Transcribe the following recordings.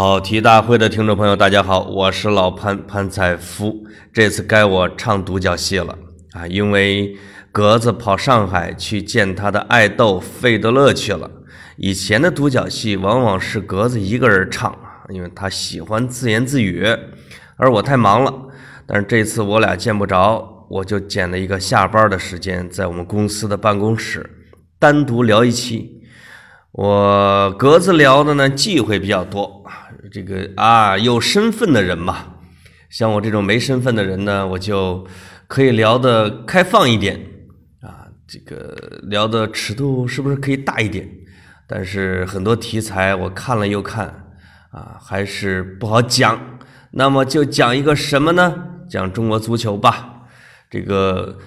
跑题大会的听众朋友，大家好，我是老潘潘采夫。这次该我唱独角戏了啊，因为格子跑上海去见他的爱豆费德勒去了。以前的独角戏往往是格子一个人唱，因为他喜欢自言自语，而我太忙了。但是这次我俩见不着，我就捡了一个下班的时间，在我们公司的办公室单独聊一期。我格子聊的呢忌讳比较多，这个啊有身份的人嘛，像我这种没身份的人呢，我就可以聊的开放一点啊，这个聊的尺度是不是可以大一点？但是很多题材我看了又看啊，还是不好讲。那么就讲一个什么呢？讲中国足球吧，这个。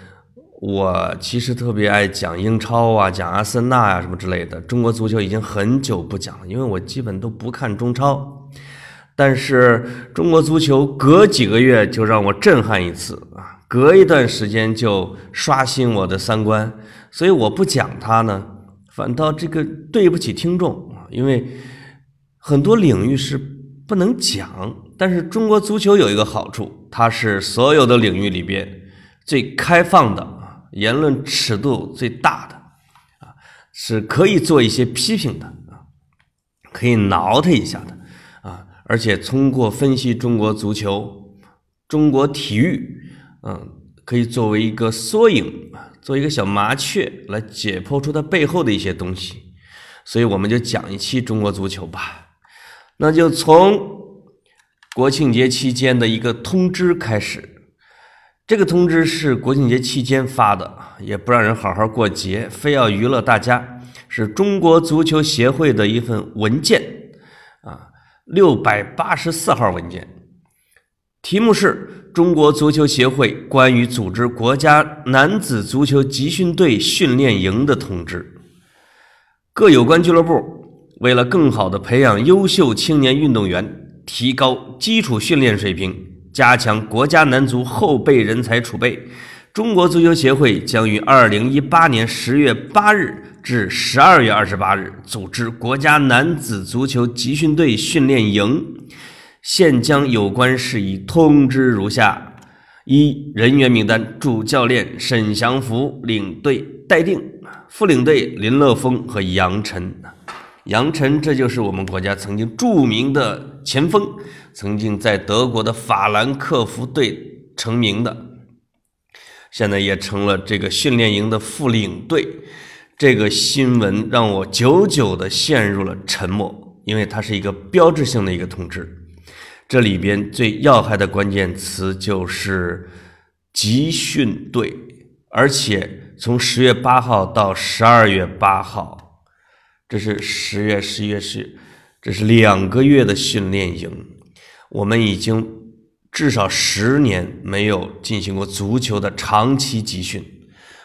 我其实特别爱讲英超啊，讲阿森纳呀什么之类的。中国足球已经很久不讲了，因为我基本都不看中超。但是中国足球隔几个月就让我震撼一次啊，隔一段时间就刷新我的三观。所以我不讲它呢，反倒这个对不起听众啊，因为很多领域是不能讲。但是中国足球有一个好处，它是所有的领域里边最开放的啊。言论尺度最大的啊，是可以做一些批评的啊，可以挠他一下的，而且通过分析中国足球、中国体育，嗯，可以作为一个缩影，做一个小麻雀来解剖出它背后的一些东西。所以我们就讲一期中国足球吧，那就从国庆节期间的一个通知开始。这个通知是国庆节期间发的，也不让人好好过节，非要娱乐大家。是中国足球协会的一份文件，六百八十四号文件，题目是《中国足球协会关于组织国家男子足球集训队训练营的通知》。各有关俱乐部为了更好地培养优秀青年运动员，提高基础训练水平。加强国家男足后备人才储备，中国足球协会将于二零一八年十月八日至十二月二十八日组织国家男子足球集训队训练营。现将有关事宜通知如下：一、人员名单：主教练沈祥福，领队待定；副领队林乐峰和杨晨。杨晨，这就是我们国家曾经著名的前锋，曾经在德国的法兰克福队成名的，现在也成了这个训练营的副领队。这个新闻让我久久的陷入了沉默，因为它是一个标志性的一个通知。这里边最要害的关键词就是集训队，而且从十月八号到十二月八号。这是十月、十一月、十，这是两个月的训练营。我们已经至少十年没有进行过足球的长期集训，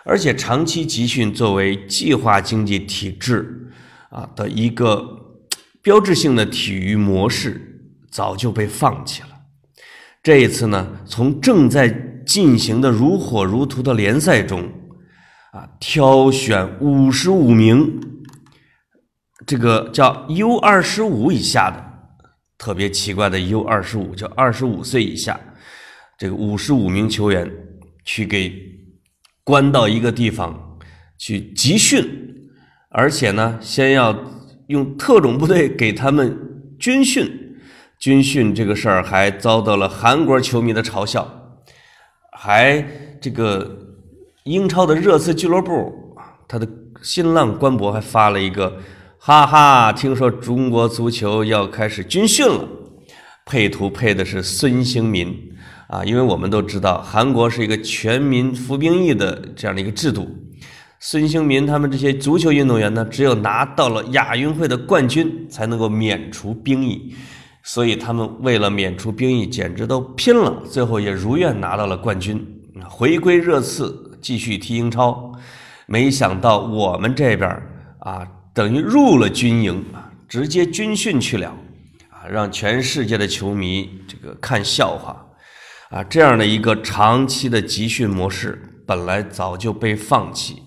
而且长期集训作为计划经济体制啊的一个标志性的体育模式，早就被放弃了。这一次呢，从正在进行的如火如荼的联赛中啊，挑选五十五名。这个叫 U 二十五以下的，特别奇怪的 U 二十五，叫二十五岁以下，这个五十五名球员去给关到一个地方去集训，而且呢，先要用特种部队给他们军训，军训这个事儿还遭到了韩国球迷的嘲笑，还这个英超的热刺俱乐部，他的新浪官博还发了一个。哈哈，听说中国足球要开始军训了，配图配的是孙兴民。啊，因为我们都知道韩国是一个全民服兵役的这样的一个制度，孙兴民他们这些足球运动员呢，只有拿到了亚运会的冠军才能够免除兵役，所以他们为了免除兵役，简直都拼了，最后也如愿拿到了冠军。回归热刺，继续踢英超。没想到我们这边啊，等于入了军营啊，直接军训去了啊，让全世界的球迷这个看笑话啊。这样的一个长期的集训模式，本来早就被放弃，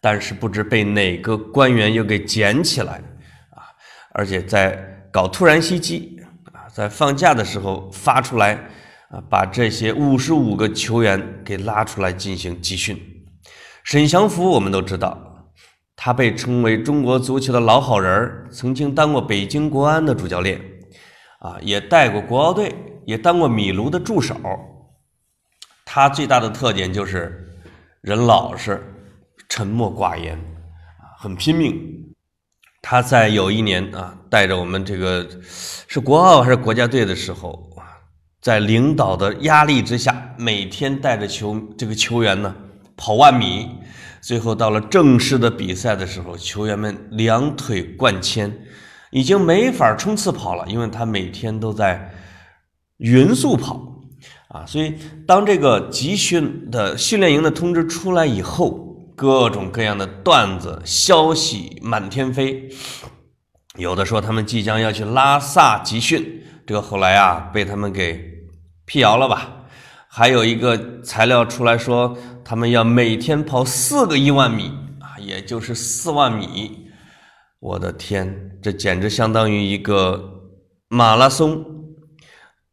但是不知被哪个官员又给捡起来啊，而且在搞突然袭击啊，在放假的时候发出来啊，把这些五十五个球员给拉出来进行集训。沈祥福，我们都知道，他被称为中国足球的老好人，曾经当过北京国安的主教练，啊，也带过国奥队，也当过米卢的助手。他最大的特点就是人老实、沉默寡言，很拼命。他在有一年啊，带着我们这个是国奥还是国家队的时候，在领导的压力之下，每天带着球这个球员呢。跑万米，最后到了正式的比赛的时候，球员们两腿灌铅，已经没法冲刺跑了，因为他每天都在匀速跑啊。所以，当这个集训的训练营的通知出来以后，各种各样的段子消息满天飞，有的说他们即将要去拉萨集训，这个后来啊被他们给辟谣了吧。还有一个材料出来说，他们要每天跑四个一万米啊，也就是四万米。我的天，这简直相当于一个马拉松。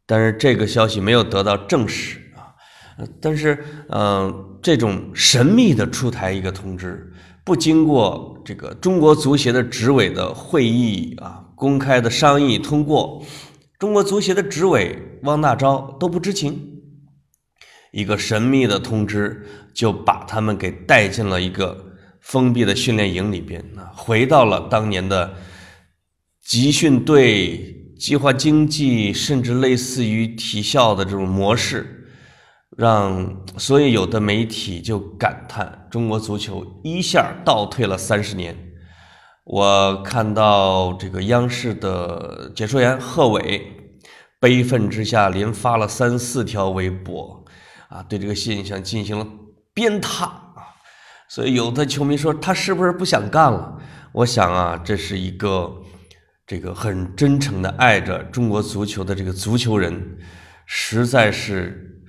但是这个消息没有得到证实啊。但是，嗯，这种神秘的出台一个通知，不经过这个中国足协的执委的会议啊，公开的商议通过，中国足协的执委汪大钊都不知情。一个神秘的通知就把他们给带进了一个封闭的训练营里边啊，回到了当年的集训队、计划经济，甚至类似于体校的这种模式，让所以有的媒体就感叹中国足球一下倒退了三十年。我看到这个央视的解说员贺炜悲愤之下连发了三四条微博。啊，对这个现象进行了鞭挞啊，所以有的球迷说他是不是不想干了？我想啊，这是一个这个很真诚的爱着中国足球的这个足球人，实在是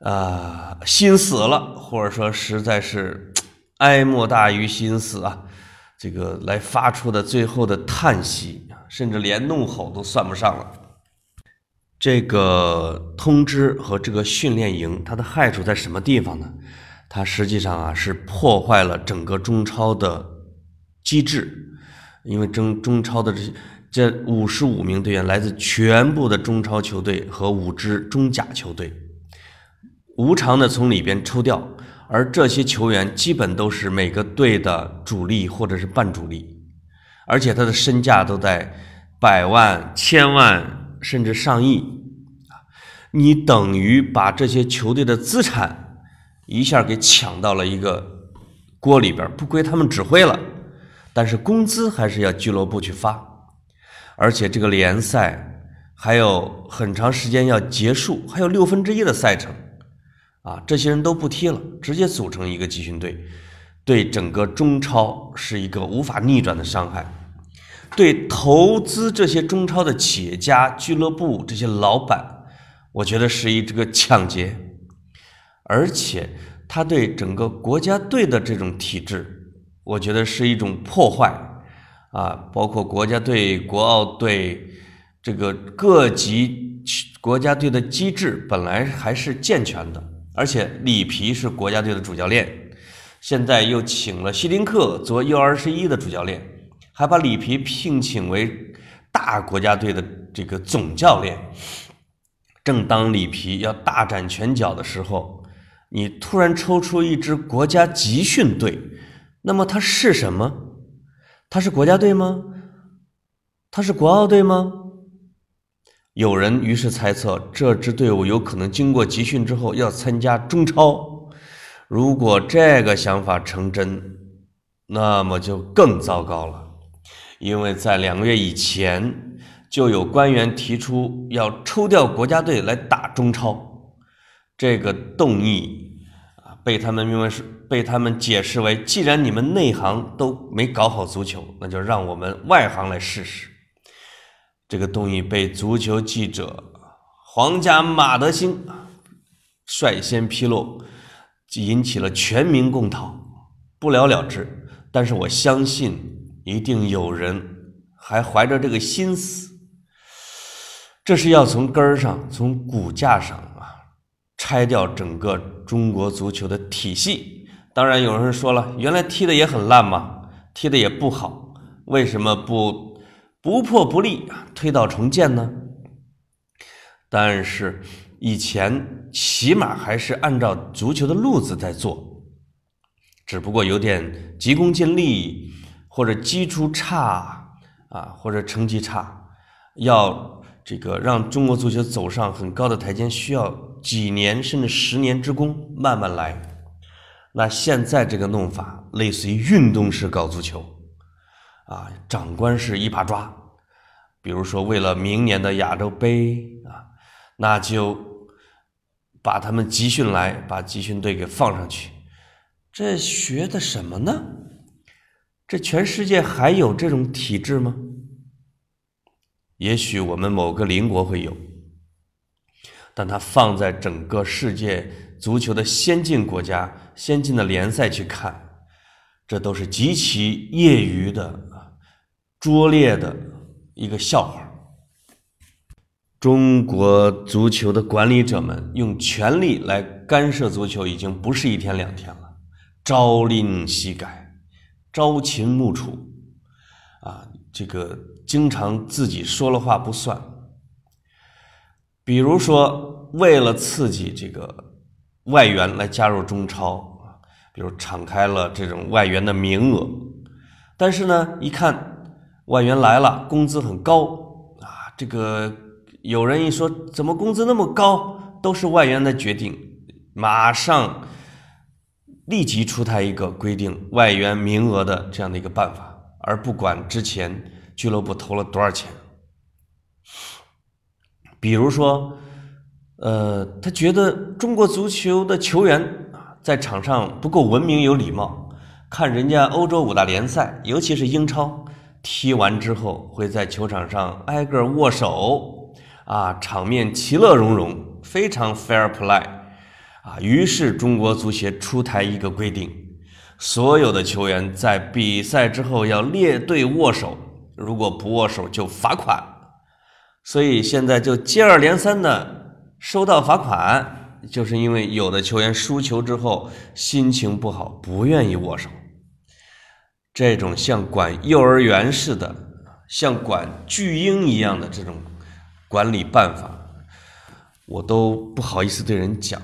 啊心死了，或者说实在是哀莫大于心死啊，这个来发出的最后的叹息，甚至连怒吼都算不上了。这个通知和这个训练营，它的害处在什么地方呢？它实际上啊是破坏了整个中超的机制，因为中中超的这这五十五名队员来自全部的中超球队和五支中甲球队，无偿的从里边抽调，而这些球员基本都是每个队的主力或者是半主力，而且他的身价都在百万、千万。甚至上亿啊！你等于把这些球队的资产一下给抢到了一个锅里边，不归他们指挥了。但是工资还是要俱乐部去发，而且这个联赛还有很长时间要结束，还有六分之一的赛程啊！这些人都不踢了，直接组成一个集训队，对整个中超是一个无法逆转的伤害。对投资这些中超的企业家、俱乐部这些老板，我觉得是一这个抢劫，而且他对整个国家队的这种体制，我觉得是一种破坏啊！包括国家队、国奥队这个各级国家队的机制本来还是健全的，而且里皮是国家队的主教练，现在又请了希林克做 U 二十一的主教练。还把里皮聘请为大国家队的这个总教练。正当里皮要大展拳脚的时候，你突然抽出一支国家集训队，那么它是什么？它是国家队吗？它是国奥队吗？有人于是猜测，这支队伍有可能经过集训之后要参加中超。如果这个想法成真，那么就更糟糕了。因为在两个月以前，就有官员提出要抽调国家队来打中超，这个动议啊，被他们认为是被他们解释为，既然你们内行都没搞好足球，那就让我们外行来试试。这个动议被足球记者皇家马德兴率先披露，引起了全民公讨，不了了之。但是我相信，一定有人还怀着这个心思，这是要从根儿上、从骨架上啊，拆掉整个中国足球的体系。当然，有人说了，原来踢的也很烂嘛，踢的也不好，为什么不不破不立啊，推倒重建呢？但是以前起码还是按照足球的路子在做，只不过有点急功近利，或者基础差啊，或者成绩差，要这个让中国足球走上很高的台阶，需要几年甚至十年之功，慢慢来。那现在这个弄法类似于运动式搞足球，啊，长官是一把抓，比如说为了明年的亚洲杯啊。那就把他们集训来，把集训队给放上去。这学的什么呢？这全世界还有这种体制吗？也许我们某个邻国会有，但它放在整个世界足球的先进国家、先进的联赛去看，这都是极其业余的、拙劣的一个笑话。中国足球的管理者们用权力来干涉足球，已经不是一天两天了，朝令夕改，朝秦暮楚，啊，这个经常自己说了话不算。比如说，为了刺激这个外援来加入中超，比如敞开了这种外援的名额，但是呢，一看外援来了，工资很高啊，这个。有人一说，怎么工资那么高？都是外援的决定，马上立即出台一个规定外援名额的这样的一个办法，而不管之前俱乐部投了多少钱。比如说，呃，他觉得中国足球的球员，在场上不够文明有礼貌，看人家欧洲五大联赛，尤其是英超，踢完之后会在球场上挨个握手。啊，场面其乐融融，非常 fair play，啊，于是中国足协出台一个规定，所有的球员在比赛之后要列队握手，如果不握手就罚款，所以现在就接二连三的收到罚款，就是因为有的球员输球之后心情不好，不愿意握手，这种像管幼儿园似的，像管巨婴一样的这种。管理办法，我都不好意思对人讲，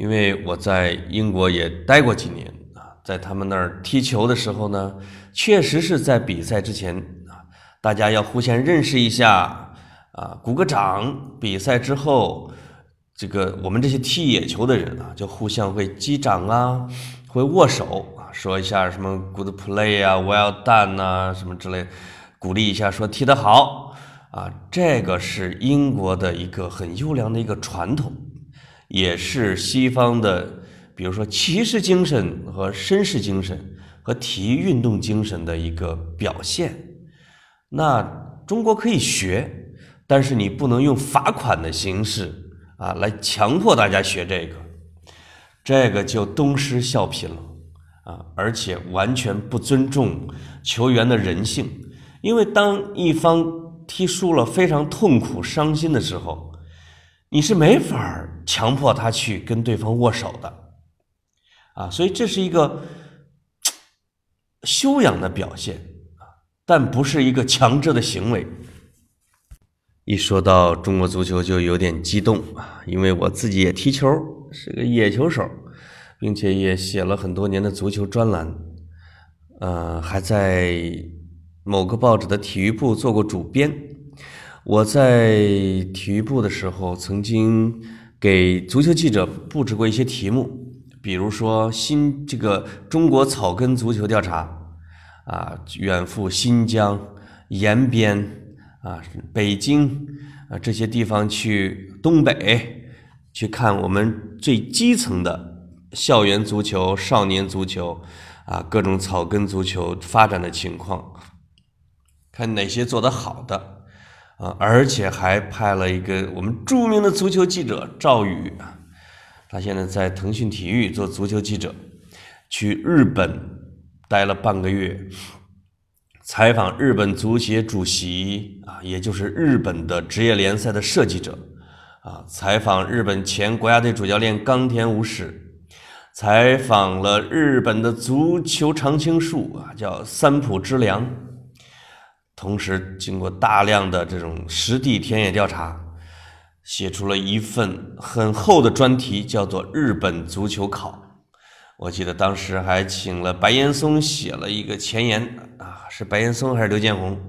因为我在英国也待过几年啊，在他们那儿踢球的时候呢，确实是在比赛之前啊，大家要互相认识一下啊，鼓个掌。比赛之后，这个我们这些踢野球的人啊，就互相会击掌啊，会握手啊，说一下什么 “good play” 啊，“well done” 啊，什么之类，鼓励一下，说踢得好。啊，这个是英国的一个很优良的一个传统，也是西方的，比如说骑士精神和绅士精神和体育运动精神的一个表现。那中国可以学，但是你不能用罚款的形式啊来强迫大家学这个，这个就东施效颦了啊，而且完全不尊重球员的人性，因为当一方。踢输了，非常痛苦、伤心的时候，你是没法强迫他去跟对方握手的，啊，所以这是一个修养的表现，但不是一个强制的行为。一说到中国足球，就有点激动啊，因为我自己也踢球，是个野球手，并且也写了很多年的足球专栏，呃，还在。某个报纸的体育部做过主编，我在体育部的时候，曾经给足球记者布置过一些题目，比如说新这个中国草根足球调查，啊，远赴新疆、延边啊、北京啊这些地方去东北去看我们最基层的校园足球、少年足球啊，各种草根足球发展的情况，看哪些做得好的。啊，而且还派了一个我们著名的足球记者赵宇，他现在在腾讯体育做足球记者，去日本待了半个月。采访日本足协主席啊，也就是日本的职业联赛的设计者啊，采访日本前国家队主教练冈田武史，采访了日本的足球常青树啊，叫三浦知良。同时，经过大量的这种实地田野调查，写出了一份很厚的专题，叫做《日本足球考》。我记得当时还请了白岩松写了一个前言啊，是白岩松还是刘建宏？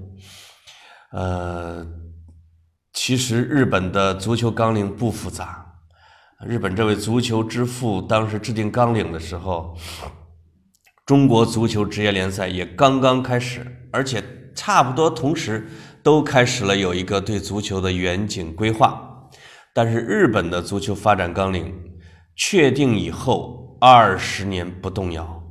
呃，其实日本的足球纲领不复杂。日本这位足球之父当时制定纲领的时候，中国足球职业联赛也刚刚开始，而且差不多同时都开始了有一个对足球的远景规划。但是日本的足球发展纲领确定以后。二十年不动摇，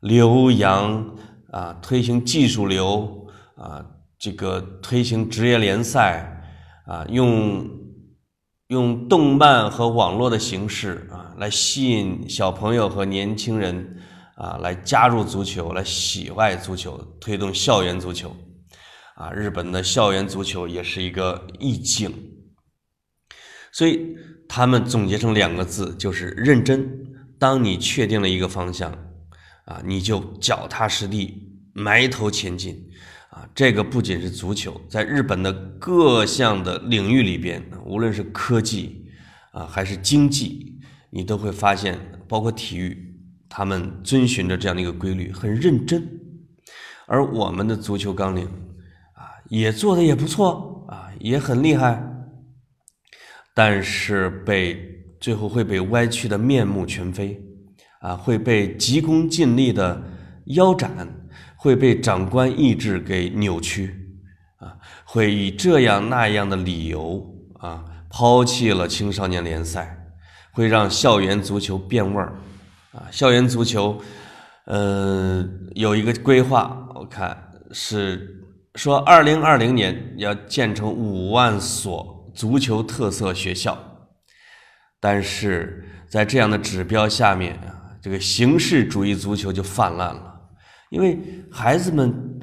留洋啊，推行技术流啊，这个推行职业联赛啊，用用动漫和网络的形式啊，来吸引小朋友和年轻人啊，来加入足球，来喜爱足球，推动校园足球啊，日本的校园足球也是一个意境，所以他们总结成两个字，就是认真。当你确定了一个方向，啊，你就脚踏实地埋头前进，啊，这个不仅是足球，在日本的各项的领域里边，无论是科技啊还是经济，你都会发现，包括体育，他们遵循着这样的一个规律，很认真。而我们的足球纲领，啊，也做的也不错，啊，也很厉害，但是被。最后会被歪曲的面目全非，啊，会被急功近利的腰斩，会被长官意志给扭曲，啊，会以这样那样的理由啊，抛弃了青少年联赛，会让校园足球变味儿，啊，校园足球，呃，有一个规划，我看是说二零二零年要建成五万所足球特色学校。但是在这样的指标下面啊，这个形式主义足球就泛滥了，因为孩子们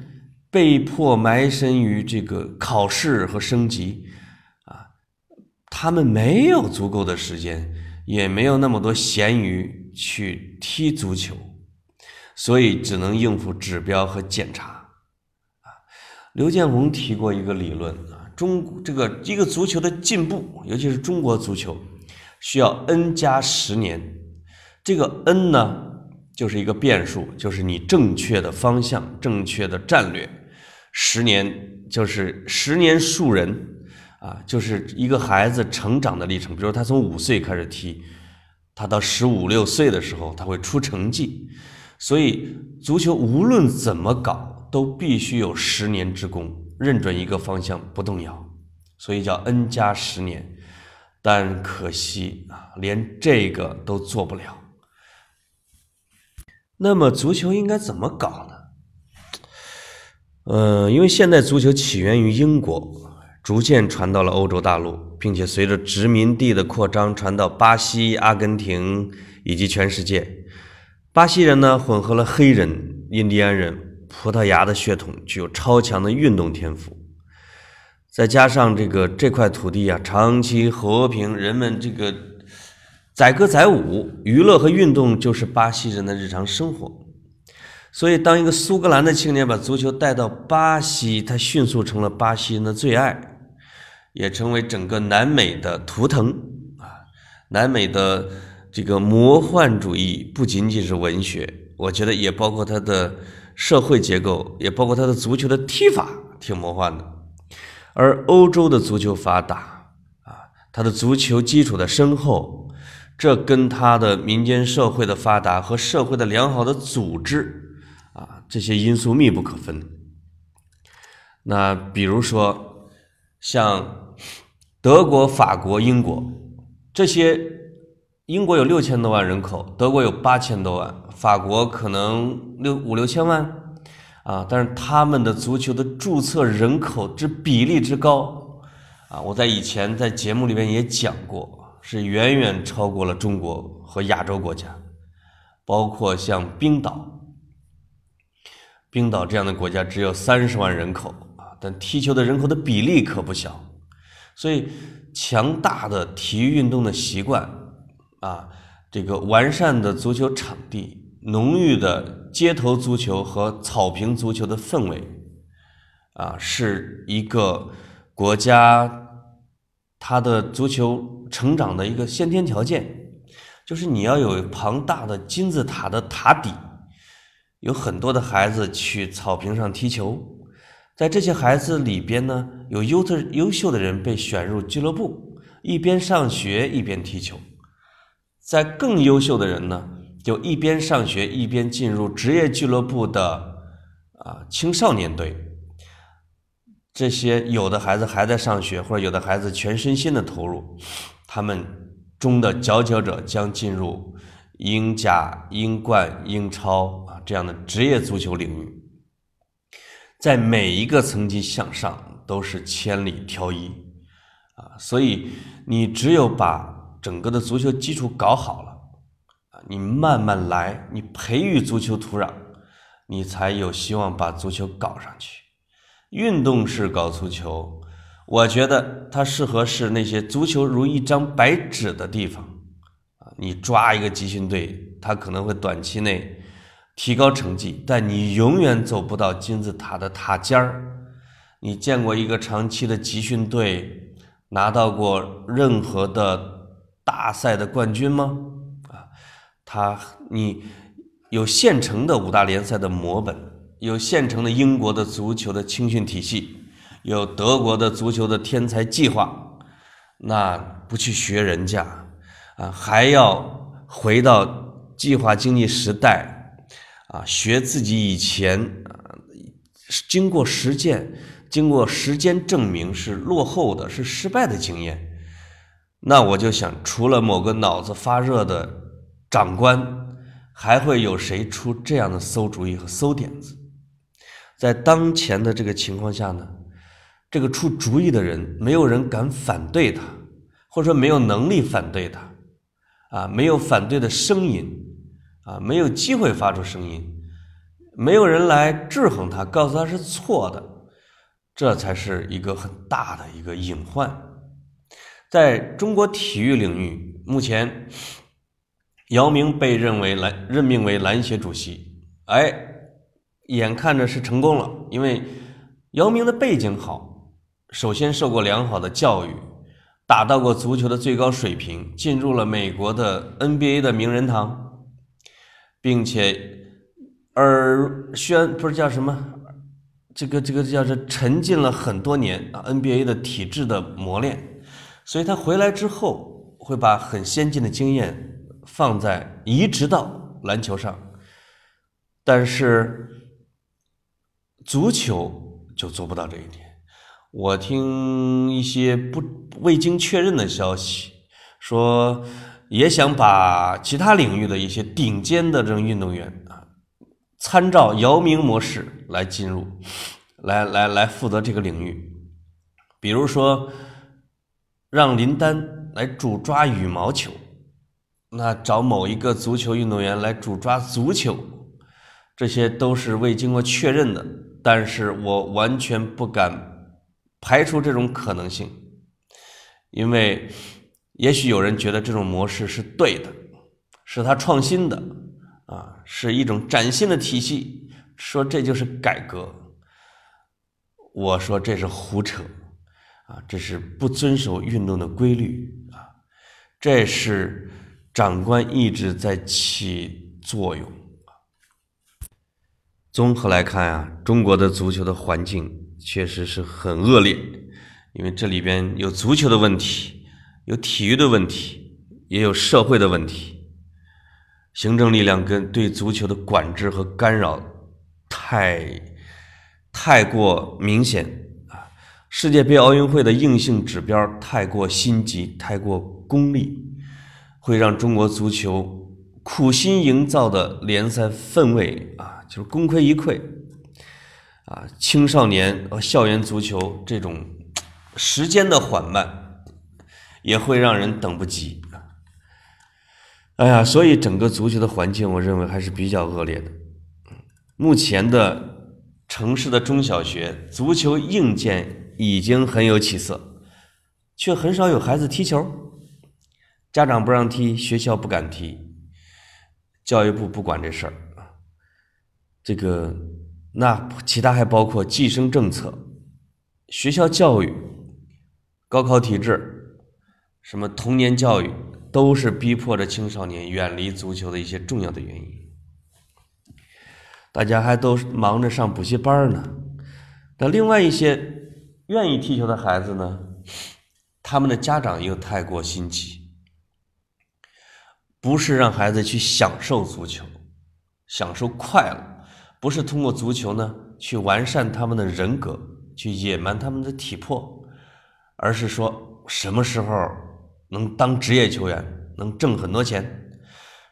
被迫埋身于这个考试和升级啊，他们没有足够的时间，也没有那么多闲余去踢足球，所以只能应付指标和检查啊。刘建宏提过一个理论啊，中这个一个足球的进步，尤其是中国足球。需要 n 加十年，这个 n 呢，就是一个变数，就是你正确的方向、正确的战略。十年就是十年树人啊，就是一个孩子成长的历程。比如他从五岁开始踢，他到十五六岁的时候，他会出成绩。所以足球无论怎么搞，都必须有十年之功，认准一个方向不动摇，所以叫 n 加十年。但可惜啊，连这个都做不了。那么足球应该怎么搞呢？嗯，因为现代足球起源于英国，逐渐传到了欧洲大陆，并且随着殖民地的扩张传到巴西、阿根廷以及全世界。巴西人呢，混合了黑人、印第安人、葡萄牙的血统，具有超强的运动天赋。再加上这个这块土地啊，长期和平，人们这个载歌载舞、娱乐和运动就是巴西人的日常生活。所以，当一个苏格兰的青年把足球带到巴西，他迅速成了巴西人的最爱，也成为整个南美的图腾啊！南美的这个魔幻主义不仅仅是文学，我觉得也包括它的社会结构，也包括它的足球的踢法，挺魔幻的。而欧洲的足球发达啊，它的足球基础的深厚，这跟它的民间社会的发达和社会的良好的组织啊，这些因素密不可分。那比如说，像德国、法国、英国这些英国有六千多万人口，德国有八千多万，法国可能六五六千万啊，但是他们的足球的注册人口之比例之高啊，我在以前在节目里面也讲过，是远远超过了中国和亚洲国家，包括像冰岛。冰岛这样的国家只有三十万人口啊，但踢球的人口的比例可不小，所以强大的体育运动的习惯啊，这个完善的足球场地、浓郁的街头足球和草坪足球的氛围啊，是一个国家它的足球成长的一个先天条件，就是你要有庞大的金字塔的塔底。有很多的孩子去草坪上踢球，在这些孩子里边呢，有优特优秀的人被选入俱乐部，一边上学一边踢球；在更优秀的人呢，就一边上学一边进入职业俱乐部的啊青少年队。这些有的孩子还在上学，或者有的孩子全身心的投入，他们中的佼佼者将进入英甲、英冠、英超啊。这样的职业足球领域，在每一个层级向上都是千里挑一啊！所以你只有把整个的足球基础搞好了啊，你慢慢来，你培育足球土壤，你才有希望把足球搞上去。运动式搞足球，我觉得它适合是那些足球如一张白纸的地方啊！你抓一个集训队，他可能会短期内。提高成绩，但你永远走不到金字塔的塔尖儿。你见过一个长期的集训队拿到过任何的大赛的冠军吗？啊，他你有现成的五大联赛的模本，有现成的英国的足球的青训体系，有德国的足球的天才计划，那不去学人家啊，还要回到计划经济时代。啊，学自己以前啊，经过实践、经过时间证明是落后的、是失败的经验，那我就想，除了某个脑子发热的长官，还会有谁出这样的馊主意和馊点子？在当前的这个情况下呢，这个出主意的人，没有人敢反对他，或者说没有能力反对他，啊，没有反对的声音。啊，没有机会发出声音，没有人来制衡他，告诉他是错的，这才是一个很大的一个隐患。在中国体育领域，目前姚明被认为篮任命为篮协主席，哎，眼看着是成功了，因为姚明的背景好，首先受过良好的教育，达到过足球的最高水平，进入了美国的 NBA 的名人堂。并且耳宣不是叫什么，这个这个叫是沉浸了很多年啊 NBA 的体制的磨练，所以他回来之后会把很先进的经验放在移植到篮球上，但是足球就做不到这一点。我听一些不未经确认的消息说。也想把其他领域的一些顶尖的这种运动员啊，参照姚明模式来进入，来来来负责这个领域。比如说，让林丹来主抓羽毛球，那找某一个足球运动员来主抓足球，这些都是未经过确认的。但是我完全不敢排除这种可能性，因为。也许有人觉得这种模式是对的，是他创新的，啊，是一种崭新的体系，说这就是改革。我说这是胡扯，啊，这是不遵守运动的规律，啊，这是长官一直在起作用。综合来看啊，中国的足球的环境确实是很恶劣，因为这里边有足球的问题。有体育的问题，也有社会的问题。行政力量跟对足球的管制和干扰太太过明显啊！世界杯、奥运会的硬性指标太过心急，太过功利。会让中国足球苦心营造的联赛氛围啊，就是功亏一篑啊！青少年和校园足球这种时间的缓慢，也会让人等不及。哎呀，所以整个足球的环境，我认为还是比较恶劣的。目前的城市的中小学足球硬件已经很有起色，却很少有孩子踢球。家长不让踢，学校不敢踢，教育部不管这事儿。这个，那其他还包括计生政策、学校教育、高考体制、什么童年教育。都是逼迫着青少年远离足球的一些重要的原因。大家还都忙着上补习班呢，那另外一些愿意踢球的孩子呢，他们的家长又太过心急，不是让孩子去享受足球，享受快乐，不是通过足球呢去完善他们的人格，去野蛮他们的体魄，而是说什么时候。能当职业球员，能挣很多钱，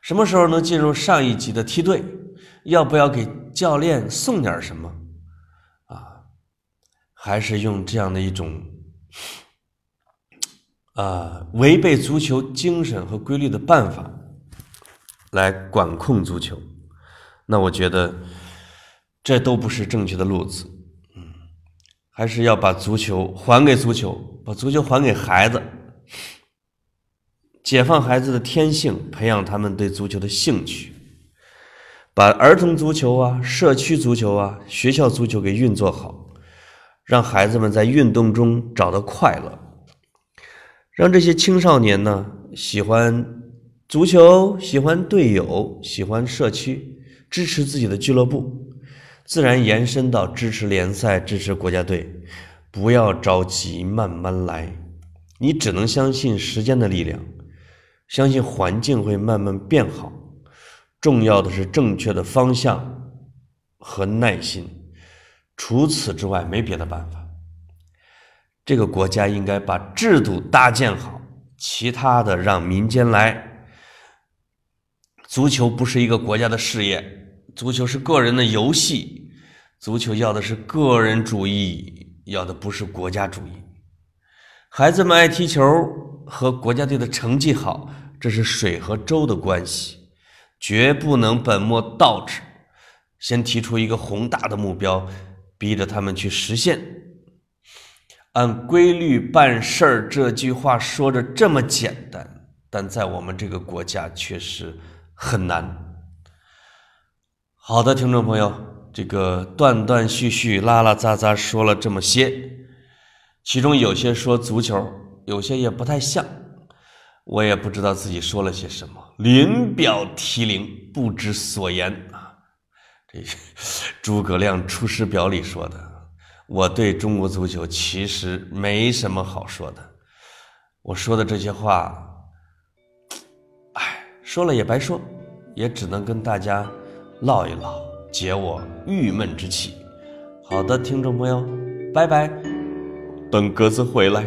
什么时候能进入上一级的梯队？要不要给教练送点什么？啊，还是用这样的一种啊违背足球精神和规律的办法来管控足球？那我觉得这都不是正确的路子。嗯，还是要把足球还给足球，把足球还给孩子。解放孩子的天性，培养他们对足球的兴趣，把儿童足球啊、社区足球啊、学校足球给运作好，让孩子们在运动中找到快乐，让这些青少年呢喜欢足球、喜欢队友、喜欢社区，支持自己的俱乐部，自然延伸到支持联赛、支持国家队。不要着急，慢慢来，你只能相信时间的力量。相信环境会慢慢变好，重要的是正确的方向和耐心。除此之外，没别的办法。这个国家应该把制度搭建好，其他的让民间来。足球不是一个国家的事业，足球是个人的游戏。足球要的是个人主义，要的不是国家主义。孩子们爱踢球和国家队的成绩好。这是水和粥的关系，绝不能本末倒置。先提出一个宏大的目标，逼着他们去实现。按规律办事儿，这句话说着这么简单，但在我们这个国家确实很难。好的，听众朋友，这个断断续续、拉拉杂杂说了这么些，其中有些说足球，有些也不太像。我也不知道自己说了些什么，临表涕零，不知所言啊！这诸葛亮《出师表》里说的，我对中国足球其实没什么好说的。我说的这些话，哎，说了也白说，也只能跟大家唠一唠，解我郁闷之气。好的，听众朋友，拜拜，等鸽子回来。